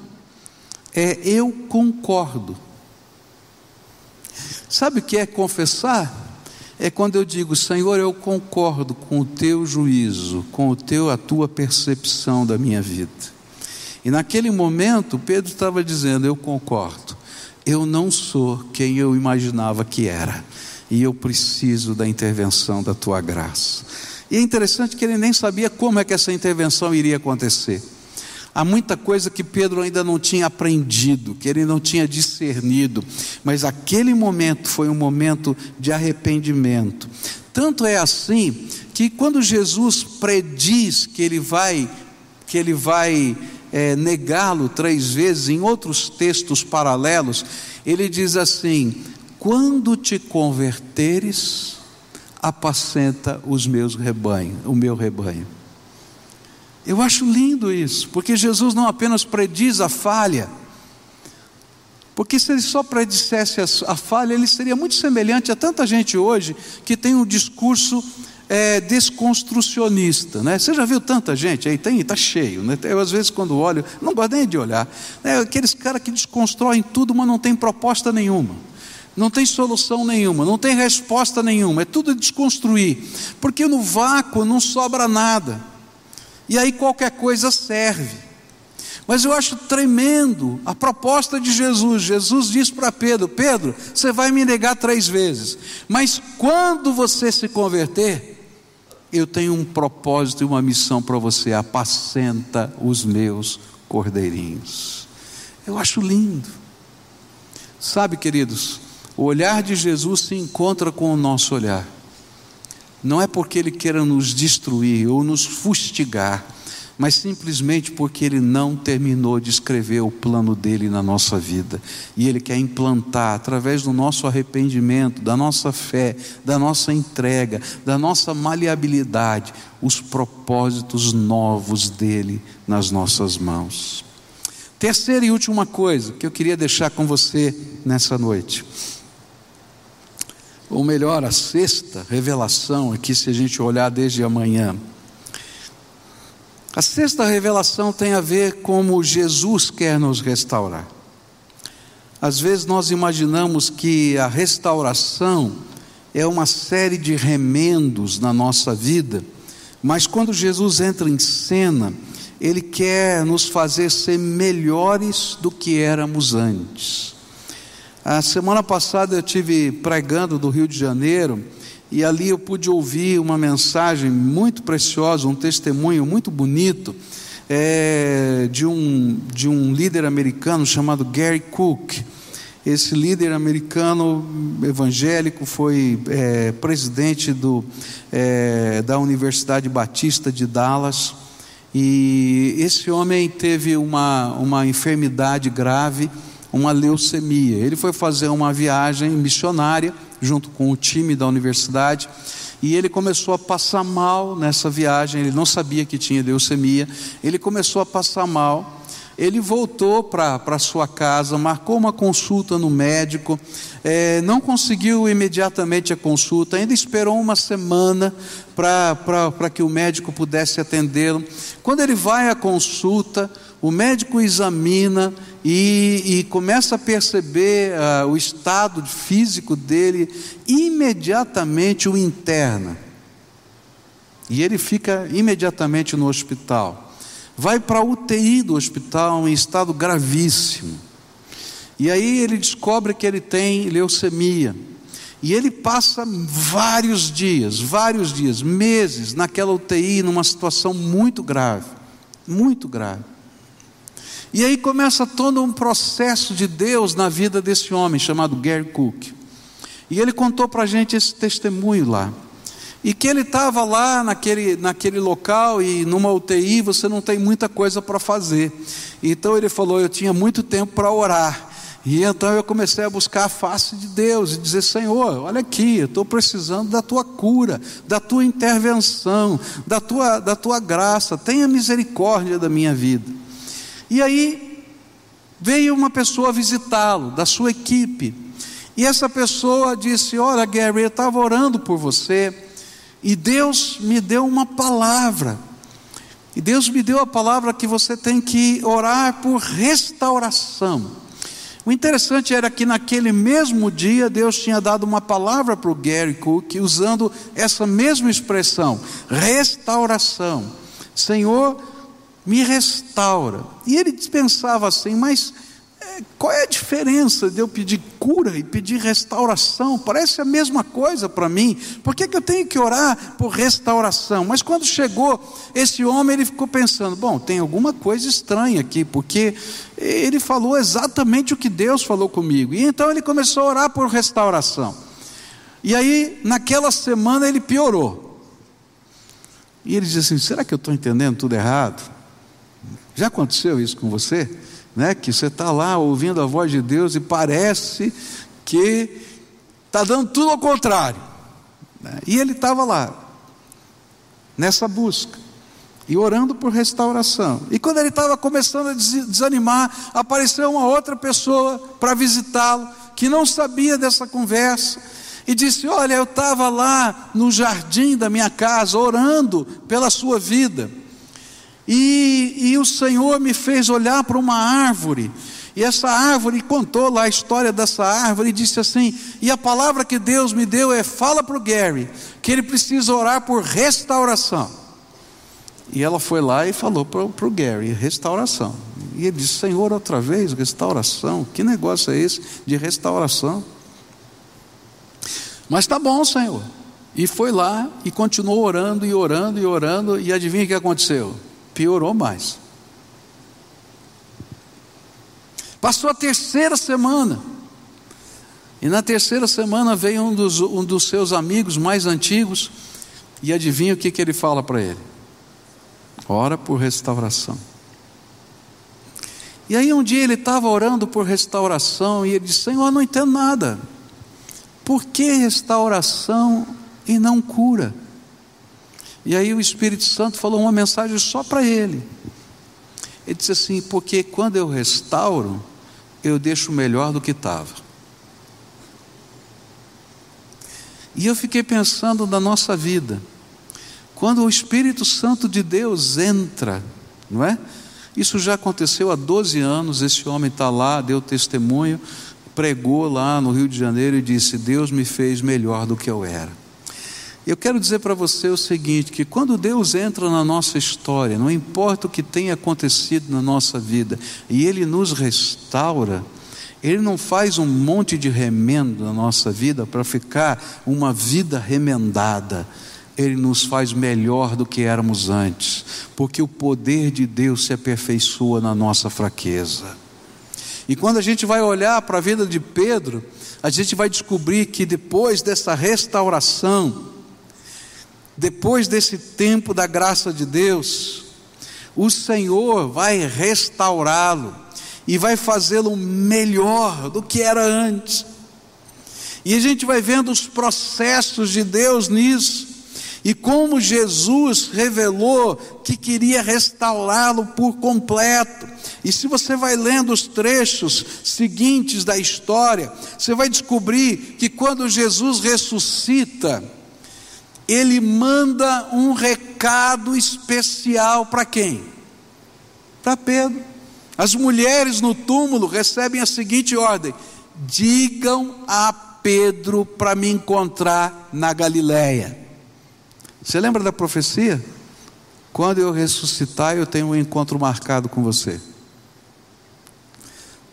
é eu concordo. Sabe o que é confessar? É quando eu digo, Senhor, eu concordo com o teu juízo, com o teu a tua percepção da minha vida. E naquele momento, Pedro estava dizendo: Eu concordo, eu não sou quem eu imaginava que era, e eu preciso da intervenção da tua graça. E é interessante que ele nem sabia como é que essa intervenção iria acontecer. Há muita coisa que Pedro ainda não tinha aprendido, que ele não tinha discernido, mas aquele momento foi um momento de arrependimento. Tanto é assim que quando Jesus prediz que ele vai, que ele vai é, negá-lo três vezes, em outros textos paralelos, ele diz assim: quando te converteres, apacenta os meus rebanhos, o meu rebanho. Eu acho lindo isso, porque Jesus não apenas prediz a falha, porque se ele só predissesse a falha, ele seria muito semelhante a tanta gente hoje que tem um discurso é, desconstrucionista, né? Você já viu tanta gente aí? Está cheio, né? Eu às vezes quando olho, não gosto nem de olhar, né? aqueles caras que desconstroem tudo, mas não tem proposta nenhuma, não tem solução nenhuma, não tem resposta nenhuma, é tudo desconstruir, porque no vácuo não sobra nada, e aí qualquer coisa serve. Mas eu acho tremendo a proposta de Jesus. Jesus diz para Pedro: Pedro, você vai me negar três vezes, mas quando você se converter, eu tenho um propósito e uma missão para você: apacenta os meus cordeirinhos. Eu acho lindo. Sabe, queridos, o olhar de Jesus se encontra com o nosso olhar. Não é porque ele queira nos destruir ou nos fustigar, mas simplesmente porque Ele não terminou de escrever o plano dele na nossa vida. E Ele quer implantar, através do nosso arrependimento, da nossa fé, da nossa entrega, da nossa maleabilidade, os propósitos novos dele nas nossas mãos. Terceira e última coisa que eu queria deixar com você nessa noite. Ou melhor, a sexta revelação aqui, se a gente olhar desde amanhã a sexta revelação tem a ver como Jesus quer nos restaurar. Às vezes nós imaginamos que a restauração é uma série de remendos na nossa vida, mas quando Jesus entra em cena, ele quer nos fazer ser melhores do que éramos antes. A semana passada eu tive pregando do Rio de Janeiro e ali eu pude ouvir uma mensagem muito preciosa, um testemunho muito bonito é, de, um, de um líder americano chamado Gary Cook. Esse líder americano evangélico foi é, presidente do, é, da Universidade Batista de Dallas. E esse homem teve uma, uma enfermidade grave, uma leucemia. Ele foi fazer uma viagem missionária junto com o time da universidade, e ele começou a passar mal nessa viagem, ele não sabia que tinha leucemia, ele começou a passar mal, ele voltou para sua casa, marcou uma consulta no médico, é, não conseguiu imediatamente a consulta, ainda esperou uma semana para que o médico pudesse atendê-lo. Quando ele vai à consulta, o médico examina e, e começa a perceber uh, o estado físico dele, imediatamente o interna. E ele fica imediatamente no hospital. Vai para a UTI do hospital em estado gravíssimo. E aí ele descobre que ele tem leucemia. E ele passa vários dias, vários dias, meses naquela UTI, numa situação muito grave, muito grave. E aí começa todo um processo de Deus na vida desse homem chamado Gary Cook. E ele contou para a gente esse testemunho lá. E que ele estava lá naquele, naquele local e numa UTI você não tem muita coisa para fazer. Então ele falou: Eu tinha muito tempo para orar. E então eu comecei a buscar a face de Deus e dizer: Senhor, olha aqui, eu estou precisando da tua cura, da tua intervenção, da tua, da tua graça, tenha misericórdia da minha vida. E aí veio uma pessoa visitá-lo, da sua equipe. E essa pessoa disse: Olha, Gary, eu estava orando por você. E Deus me deu uma palavra. E Deus me deu a palavra que você tem que orar por restauração. O interessante era que naquele mesmo dia Deus tinha dado uma palavra para o Gary Cook usando essa mesma expressão, restauração. Senhor, me restaura. E ele pensava assim, mas qual é a diferença de eu pedir cura e pedir restauração? Parece a mesma coisa para mim. Por que, que eu tenho que orar por restauração? Mas quando chegou esse homem, ele ficou pensando: bom, tem alguma coisa estranha aqui, porque ele falou exatamente o que Deus falou comigo. E então ele começou a orar por restauração. E aí, naquela semana, ele piorou. E ele disse assim: será que eu estou entendendo tudo errado? Já aconteceu isso com você? né? Que você está lá ouvindo a voz de Deus e parece que está dando tudo ao contrário. Né? E ele estava lá, nessa busca, e orando por restauração. E quando ele estava começando a desanimar, apareceu uma outra pessoa para visitá-lo, que não sabia dessa conversa, e disse: Olha, eu estava lá no jardim da minha casa, orando pela sua vida. E, e o Senhor me fez olhar para uma árvore, e essa árvore contou lá a história dessa árvore e disse assim: e a palavra que Deus me deu é: fala para o Gary que ele precisa orar por restauração. E ela foi lá e falou para o Gary: restauração. E ele disse: Senhor, outra vez, restauração. Que negócio é esse de restauração? Mas tá bom, Senhor. E foi lá e continuou orando e orando e orando, e adivinha o que aconteceu? Piorou mais. Passou a terceira semana. E na terceira semana veio um dos, um dos seus amigos mais antigos. E adivinha o que, que ele fala para ele? Ora por restauração. E aí um dia ele estava orando por restauração e ele disse: Senhor, não entendo nada. Por que restauração e não cura? E aí o Espírito Santo falou uma mensagem só para ele. Ele disse assim: porque quando eu restauro, eu deixo melhor do que estava. E eu fiquei pensando na nossa vida. Quando o Espírito Santo de Deus entra, não é? Isso já aconteceu há 12 anos. Esse homem está lá, deu testemunho, pregou lá no Rio de Janeiro e disse: Deus me fez melhor do que eu era. Eu quero dizer para você o seguinte: que quando Deus entra na nossa história, não importa o que tenha acontecido na nossa vida, e Ele nos restaura, Ele não faz um monte de remendo na nossa vida para ficar uma vida remendada. Ele nos faz melhor do que éramos antes, porque o poder de Deus se aperfeiçoa na nossa fraqueza. E quando a gente vai olhar para a vida de Pedro, a gente vai descobrir que depois dessa restauração, depois desse tempo da graça de Deus, o Senhor vai restaurá-lo e vai fazê-lo melhor do que era antes. E a gente vai vendo os processos de Deus nisso, e como Jesus revelou que queria restaurá-lo por completo. E se você vai lendo os trechos seguintes da história, você vai descobrir que quando Jesus ressuscita, ele manda um recado especial para quem? Para Pedro. As mulheres no túmulo recebem a seguinte ordem: digam a Pedro para me encontrar na Galileia. Você lembra da profecia? Quando eu ressuscitar, eu tenho um encontro marcado com você.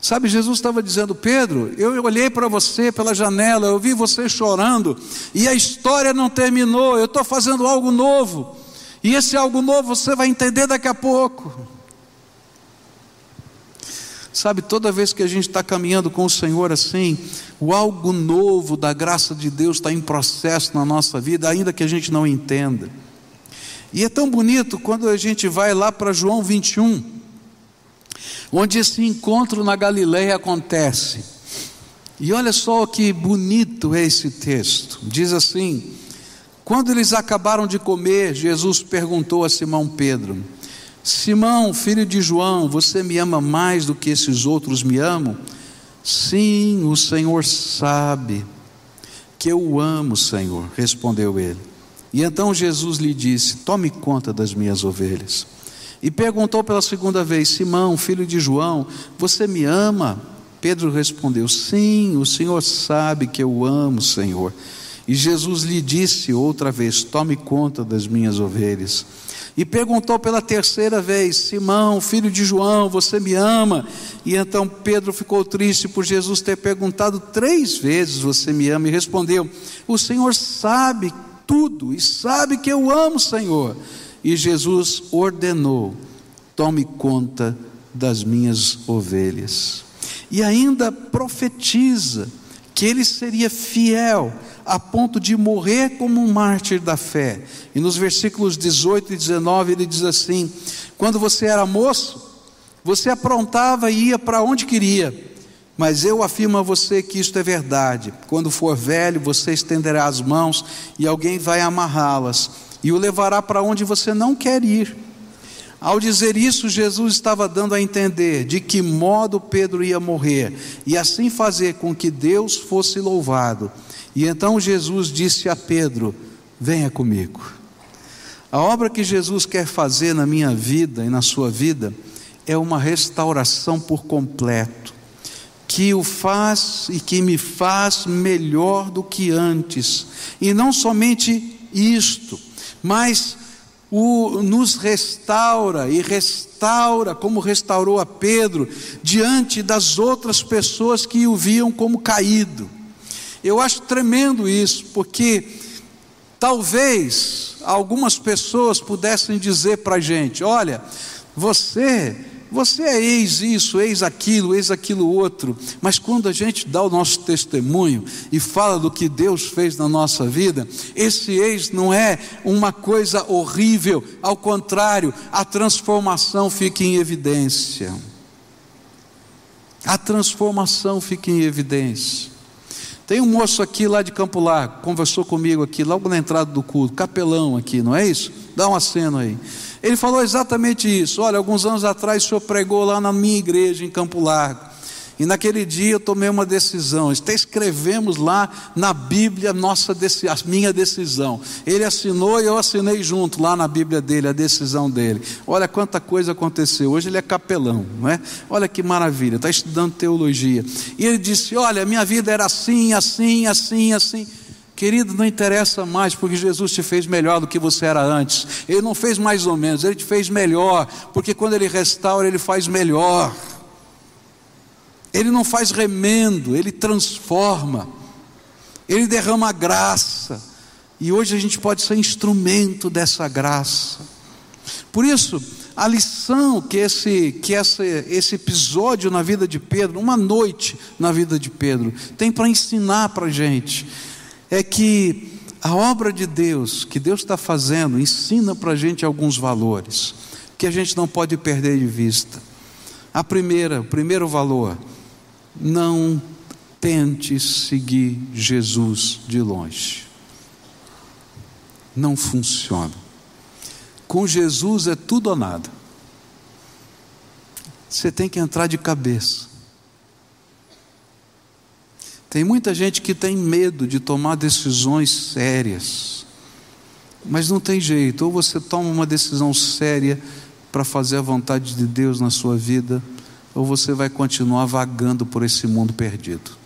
Sabe, Jesus estava dizendo, Pedro, eu olhei para você pela janela, eu vi você chorando, e a história não terminou, eu estou fazendo algo novo, e esse algo novo você vai entender daqui a pouco. Sabe, toda vez que a gente está caminhando com o Senhor assim, o algo novo da graça de Deus está em processo na nossa vida, ainda que a gente não entenda. E é tão bonito quando a gente vai lá para João 21 onde esse encontro na Galileia acontece. E olha só que bonito é esse texto. Diz assim: Quando eles acabaram de comer, Jesus perguntou a Simão Pedro: Simão, filho de João, você me ama mais do que esses outros me amam? Sim, o Senhor sabe que eu o amo, Senhor, respondeu ele. E então Jesus lhe disse: Tome conta das minhas ovelhas. E perguntou pela segunda vez: Simão, filho de João, você me ama? Pedro respondeu: Sim, o Senhor sabe que eu amo, Senhor. E Jesus lhe disse outra vez: Tome conta das minhas ovelhas. E perguntou pela terceira vez: Simão, filho de João, você me ama? E então Pedro ficou triste por Jesus ter perguntado três vezes: Você me ama? E respondeu: O Senhor sabe tudo e sabe que eu amo, Senhor. E Jesus ordenou: Tome conta das minhas ovelhas. E ainda profetiza que ele seria fiel a ponto de morrer como um mártir da fé. E nos versículos 18 e 19 ele diz assim: Quando você era moço, você aprontava e ia para onde queria. Mas eu afirmo a você que isto é verdade. Quando for velho, você estenderá as mãos e alguém vai amarrá-las e o levará para onde você não quer ir. Ao dizer isso, Jesus estava dando a entender de que modo Pedro ia morrer e assim fazer com que Deus fosse louvado. E então Jesus disse a Pedro: Venha comigo. A obra que Jesus quer fazer na minha vida e na sua vida é uma restauração por completo, que o faz e que me faz melhor do que antes. E não somente isto, mas o, nos restaura e restaura, como restaurou a Pedro, diante das outras pessoas que o viam como caído. Eu acho tremendo isso, porque talvez algumas pessoas pudessem dizer para a gente: olha, você, você é ex isso, ex aquilo, ex aquilo outro, mas quando a gente dá o nosso testemunho e fala do que Deus fez na nossa vida, esse ex não é uma coisa horrível, ao contrário, a transformação fica em evidência. A transformação fica em evidência. Tem um moço aqui lá de Campo Largo, conversou comigo aqui, logo na entrada do culto, capelão aqui, não é isso? Dá um aceno aí. Ele falou exatamente isso. Olha, alguns anos atrás o senhor pregou lá na minha igreja em Campo Largo. E naquele dia eu tomei uma decisão. Até escrevemos lá na Bíblia nossa a minha decisão. Ele assinou e eu assinei junto lá na Bíblia dele a decisão dele. Olha quanta coisa aconteceu. Hoje ele é capelão, não é? Olha que maravilha. Está estudando teologia. E ele disse: Olha, minha vida era assim, assim, assim, assim. Querido, não interessa mais, porque Jesus te fez melhor do que você era antes. Ele não fez mais ou menos, ele te fez melhor, porque quando ele restaura, ele faz melhor. Ele não faz remendo, ele transforma, ele derrama graça, e hoje a gente pode ser instrumento dessa graça. Por isso, a lição que esse, que essa, esse episódio na vida de Pedro, uma noite na vida de Pedro, tem para ensinar para a gente, é que a obra de Deus, que Deus está fazendo, ensina para a gente alguns valores, que a gente não pode perder de vista. A primeira, o primeiro valor, não tente seguir Jesus de longe. Não funciona. Com Jesus é tudo ou nada. Você tem que entrar de cabeça. Tem muita gente que tem medo de tomar decisões sérias, mas não tem jeito. Ou você toma uma decisão séria para fazer a vontade de Deus na sua vida, ou você vai continuar vagando por esse mundo perdido.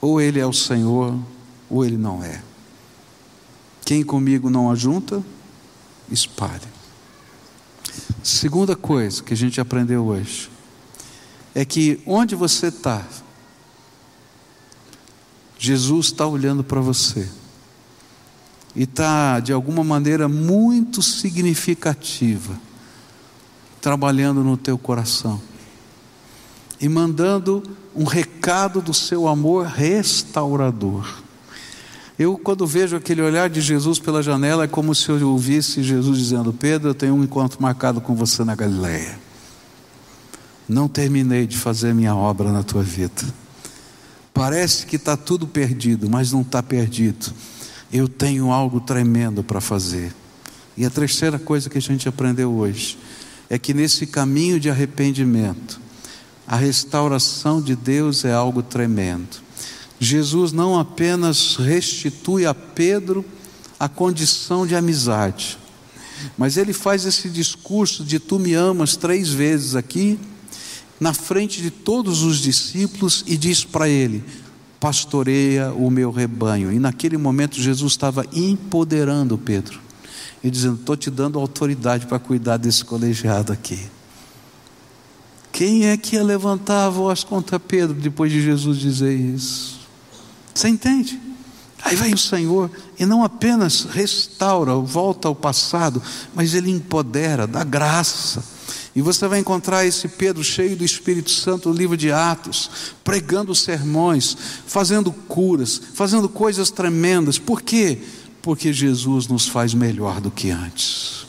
Ou Ele é o Senhor, ou Ele não é. Quem comigo não ajunta, espalha. Segunda coisa que a gente aprendeu hoje é que onde você está, Jesus está olhando para você e está de alguma maneira muito significativa trabalhando no teu coração e mandando um recado do seu amor restaurador. Eu, quando vejo aquele olhar de Jesus pela janela, é como se eu ouvisse Jesus dizendo: Pedro, eu tenho um encontro marcado com você na Galileia. Não terminei de fazer minha obra na tua vida. Parece que está tudo perdido, mas não está perdido. Eu tenho algo tremendo para fazer. E a terceira coisa que a gente aprendeu hoje é que nesse caminho de arrependimento, a restauração de Deus é algo tremendo. Jesus não apenas restitui a Pedro a condição de amizade. Mas ele faz esse discurso de tu me amas três vezes aqui, na frente de todos os discípulos, e diz para ele: pastoreia o meu rebanho. E naquele momento Jesus estava empoderando Pedro e dizendo: estou te dando autoridade para cuidar desse colegiado aqui. Quem é que ia levantar a voz contra Pedro depois de Jesus dizer isso? Você entende? Aí vem o Senhor e não apenas restaura, volta ao passado, mas ele empodera, dá graça. E você vai encontrar esse Pedro cheio do Espírito Santo no livro de Atos, pregando sermões, fazendo curas, fazendo coisas tremendas. Por quê? Porque Jesus nos faz melhor do que antes.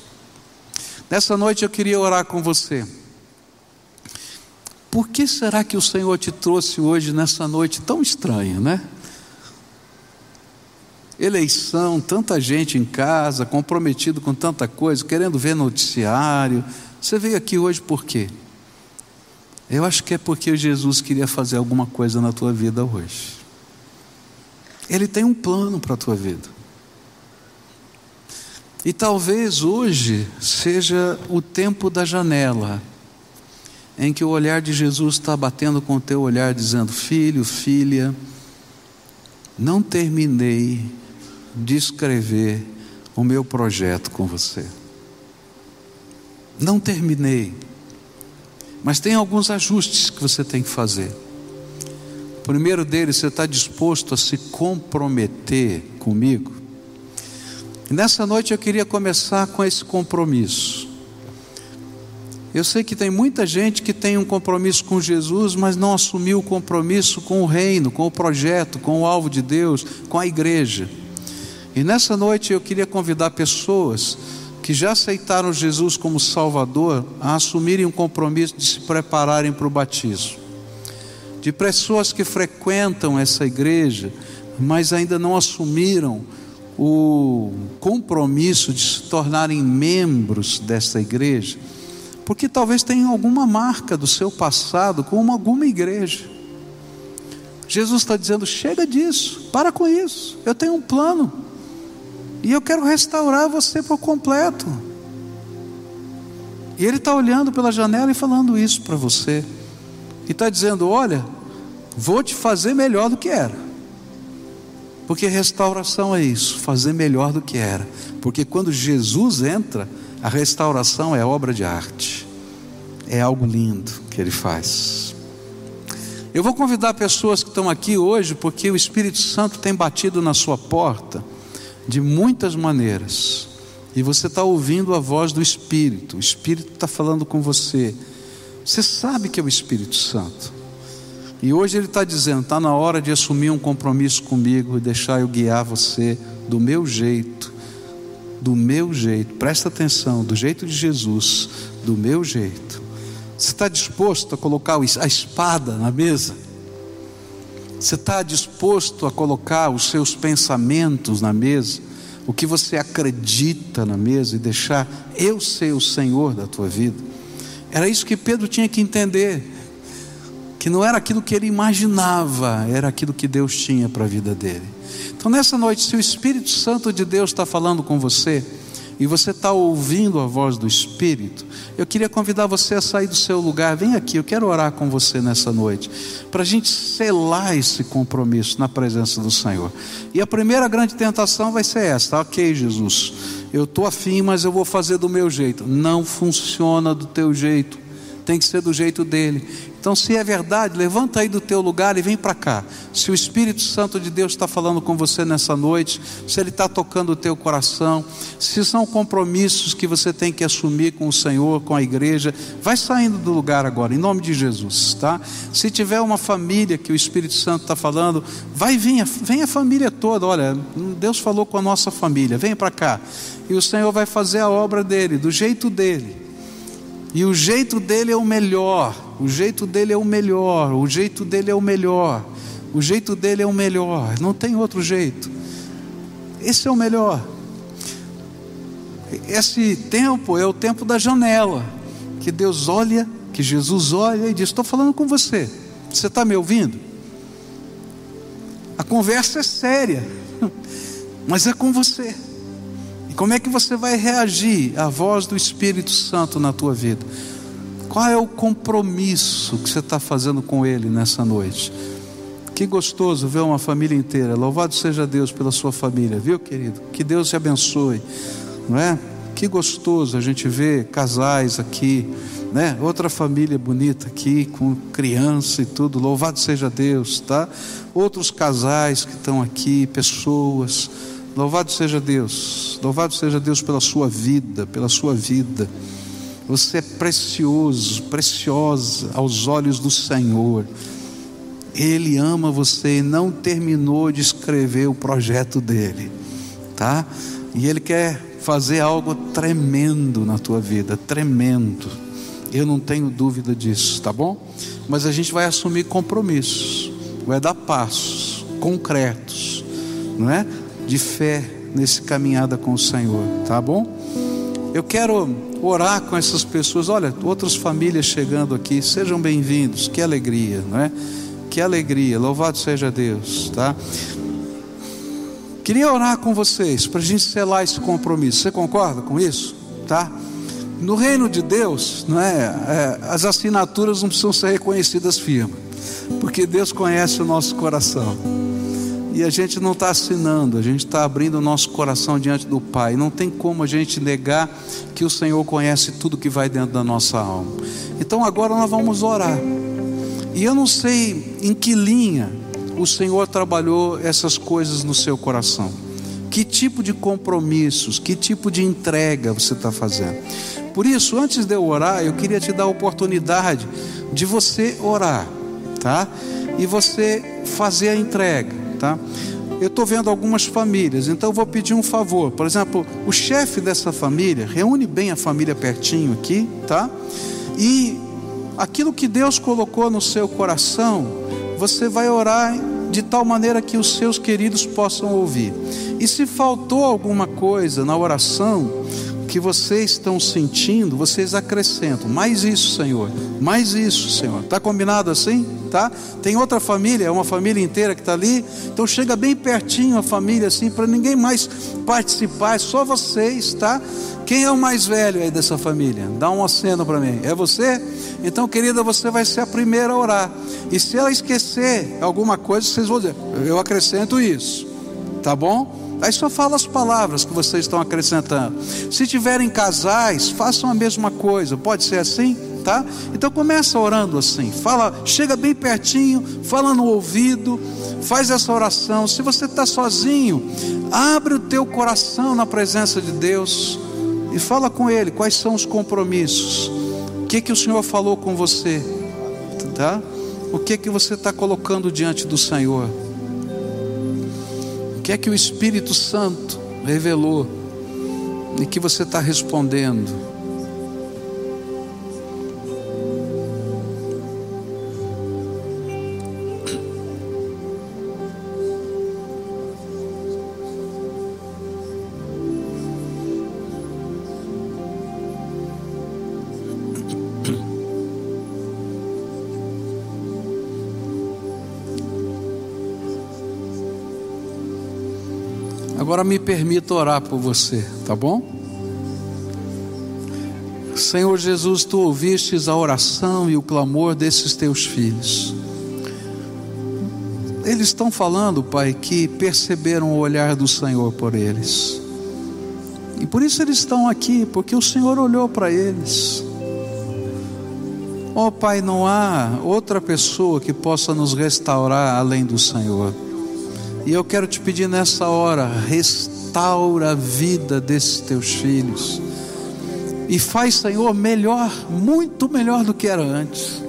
Nessa noite eu queria orar com você. Por que será que o Senhor te trouxe hoje nessa noite tão estranha, né? Eleição, tanta gente em casa, comprometido com tanta coisa, querendo ver noticiário. Você veio aqui hoje por quê? Eu acho que é porque Jesus queria fazer alguma coisa na tua vida hoje. Ele tem um plano para a tua vida. E talvez hoje seja o tempo da janela em que o olhar de Jesus está batendo com o teu olhar, dizendo: Filho, filha, não terminei de escrever o meu projeto com você. Não terminei, mas tem alguns ajustes que você tem que fazer. O primeiro deles, você está disposto a se comprometer comigo? E nessa noite eu queria começar com esse compromisso. Eu sei que tem muita gente que tem um compromisso com Jesus, mas não assumiu o compromisso com o reino, com o projeto, com o alvo de Deus, com a igreja. E nessa noite eu queria convidar pessoas que já aceitaram Jesus como Salvador a assumirem um compromisso de se prepararem para o batismo. De pessoas que frequentam essa igreja, mas ainda não assumiram o compromisso de se tornarem membros dessa igreja porque talvez tenha alguma marca do seu passado com alguma igreja. Jesus está dizendo: chega disso, para com isso, eu tenho um plano, e eu quero restaurar você por completo. E Ele está olhando pela janela e falando isso para você, e está dizendo: olha, vou te fazer melhor do que era. Porque restauração é isso, fazer melhor do que era. Porque quando Jesus entra, a restauração é obra de arte. É algo lindo que ele faz. Eu vou convidar pessoas que estão aqui hoje, porque o Espírito Santo tem batido na sua porta de muitas maneiras. E você está ouvindo a voz do Espírito, o Espírito está falando com você. Você sabe que é o Espírito Santo. E hoje ele está dizendo: está na hora de assumir um compromisso comigo e deixar eu guiar você do meu jeito, do meu jeito, presta atenção, do jeito de Jesus, do meu jeito. Você está disposto a colocar a espada na mesa? Você está disposto a colocar os seus pensamentos na mesa? O que você acredita na mesa e deixar eu ser o Senhor da tua vida? Era isso que Pedro tinha que entender. Que não era aquilo que ele imaginava, era aquilo que Deus tinha para a vida dele. Então, nessa noite, se o Espírito Santo de Deus está falando com você, e você está ouvindo a voz do Espírito, eu queria convidar você a sair do seu lugar. Vem aqui, eu quero orar com você nessa noite, para a gente selar esse compromisso na presença do Senhor. E a primeira grande tentação vai ser esta: ok, Jesus, eu estou afim, mas eu vou fazer do meu jeito. Não funciona do teu jeito, tem que ser do jeito dele. Então, se é verdade, levanta aí do teu lugar e vem para cá. Se o Espírito Santo de Deus está falando com você nessa noite, se Ele está tocando o teu coração, se são compromissos que você tem que assumir com o Senhor, com a igreja, vai saindo do lugar agora, em nome de Jesus, tá? Se tiver uma família que o Espírito Santo está falando, vai vir, vem a família toda. Olha, Deus falou com a nossa família, vem para cá. E o Senhor vai fazer a obra dele, do jeito dele. E o jeito dele é o melhor, o jeito dele é o melhor, o jeito dele é o melhor, o jeito dele é o melhor, não tem outro jeito. Esse é o melhor. Esse tempo é o tempo da janela, que Deus olha, que Jesus olha e diz: Estou falando com você, você está me ouvindo? A conversa é séria, mas é com você. Como é que você vai reagir à voz do Espírito Santo na tua vida? Qual é o compromisso que você está fazendo com Ele nessa noite? Que gostoso ver uma família inteira. Louvado seja Deus pela sua família, viu, querido? Que Deus te abençoe, não é? Que gostoso a gente ver casais aqui, né? Outra família bonita aqui, com criança e tudo. Louvado seja Deus, tá? Outros casais que estão aqui, pessoas. Louvado seja Deus. Louvado seja Deus pela sua vida, pela sua vida. Você é precioso, preciosa aos olhos do Senhor. Ele ama você e não terminou de escrever o projeto dele, tá? E ele quer fazer algo tremendo na tua vida, tremendo. Eu não tenho dúvida disso, tá bom? Mas a gente vai assumir compromissos, vai dar passos concretos, não é? De fé nesse caminhada com o Senhor, tá bom? Eu quero orar com essas pessoas. Olha, outras famílias chegando aqui, sejam bem-vindos. Que alegria, não é? Que alegria, louvado seja Deus, tá? Queria orar com vocês para a gente selar esse compromisso. Você concorda com isso? Tá? No reino de Deus, não é, é as assinaturas não precisam ser reconhecidas firmes, porque Deus conhece o nosso coração. E a gente não está assinando, a gente está abrindo o nosso coração diante do Pai. Não tem como a gente negar que o Senhor conhece tudo que vai dentro da nossa alma. Então agora nós vamos orar. E eu não sei em que linha o Senhor trabalhou essas coisas no seu coração. Que tipo de compromissos, que tipo de entrega você está fazendo. Por isso, antes de eu orar, eu queria te dar a oportunidade de você orar, tá? E você fazer a entrega, tá? Eu estou vendo algumas famílias, então eu vou pedir um favor. Por exemplo, o chefe dessa família, reúne bem a família pertinho aqui, tá? E aquilo que Deus colocou no seu coração, você vai orar de tal maneira que os seus queridos possam ouvir. E se faltou alguma coisa na oração que vocês estão sentindo, vocês acrescentam. Mais isso, Senhor. Mais isso, Senhor. Tá combinado assim? Tá? Tem outra família, uma família inteira que está ali. Então chega bem pertinho a família assim, para ninguém mais participar, é só vocês, tá? Quem é o mais velho aí dessa família? Dá um aceno para mim. É você? Então, querida, você vai ser a primeira a orar. E se ela esquecer alguma coisa, vocês vão dizer: eu acrescento isso. Tá bom? Aí só fala as palavras que vocês estão acrescentando. Se tiverem casais, façam a mesma coisa. Pode ser assim? Tá? Então começa orando assim. Fala, chega bem pertinho, fala no ouvido, faz essa oração. Se você está sozinho, abre o teu coração na presença de Deus e fala com Ele quais são os compromissos. O que que o Senhor falou com você, tá? O que que você está colocando diante do Senhor? Que é que o Espírito Santo revelou e que você está respondendo? Agora me permita orar por você, tá bom? Senhor Jesus, tu ouvistes a oração e o clamor desses teus filhos. Eles estão falando, Pai, que perceberam o olhar do Senhor por eles. E por isso eles estão aqui, porque o Senhor olhou para eles. Oh, Pai, não há outra pessoa que possa nos restaurar além do Senhor. E eu quero te pedir nessa hora, restaura a vida desses teus filhos. E faz, Senhor, melhor, muito melhor do que era antes.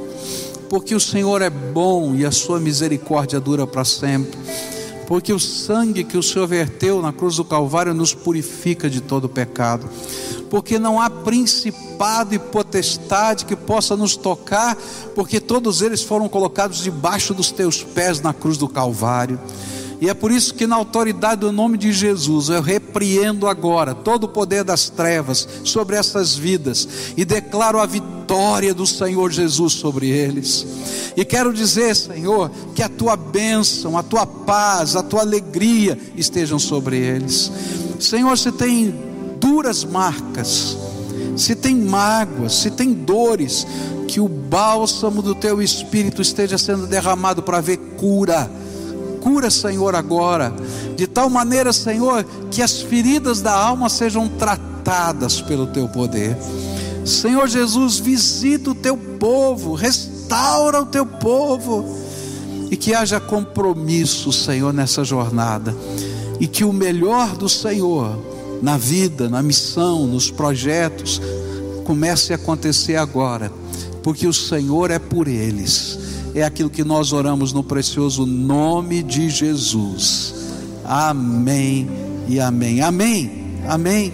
Porque o Senhor é bom e a sua misericórdia dura para sempre. Porque o sangue que o Senhor verteu na cruz do Calvário nos purifica de todo pecado. Porque não há principado e potestade que possa nos tocar, porque todos eles foram colocados debaixo dos teus pés na cruz do Calvário. E é por isso que, na autoridade do nome de Jesus, eu repreendo agora todo o poder das trevas sobre essas vidas e declaro a vitória do Senhor Jesus sobre eles. E quero dizer, Senhor, que a tua bênção, a tua paz, a tua alegria estejam sobre eles. Senhor, se tem duras marcas, se tem mágoas, se tem dores, que o bálsamo do teu espírito esteja sendo derramado para ver cura. Cura, Senhor, agora, de tal maneira, Senhor, que as feridas da alma sejam tratadas pelo teu poder. Senhor Jesus, visita o teu povo, restaura o teu povo, e que haja compromisso, Senhor, nessa jornada, e que o melhor do Senhor, na vida, na missão, nos projetos, comece a acontecer agora, porque o Senhor é por eles. É aquilo que nós oramos no precioso nome de Jesus. Amém e amém. Amém. Amém.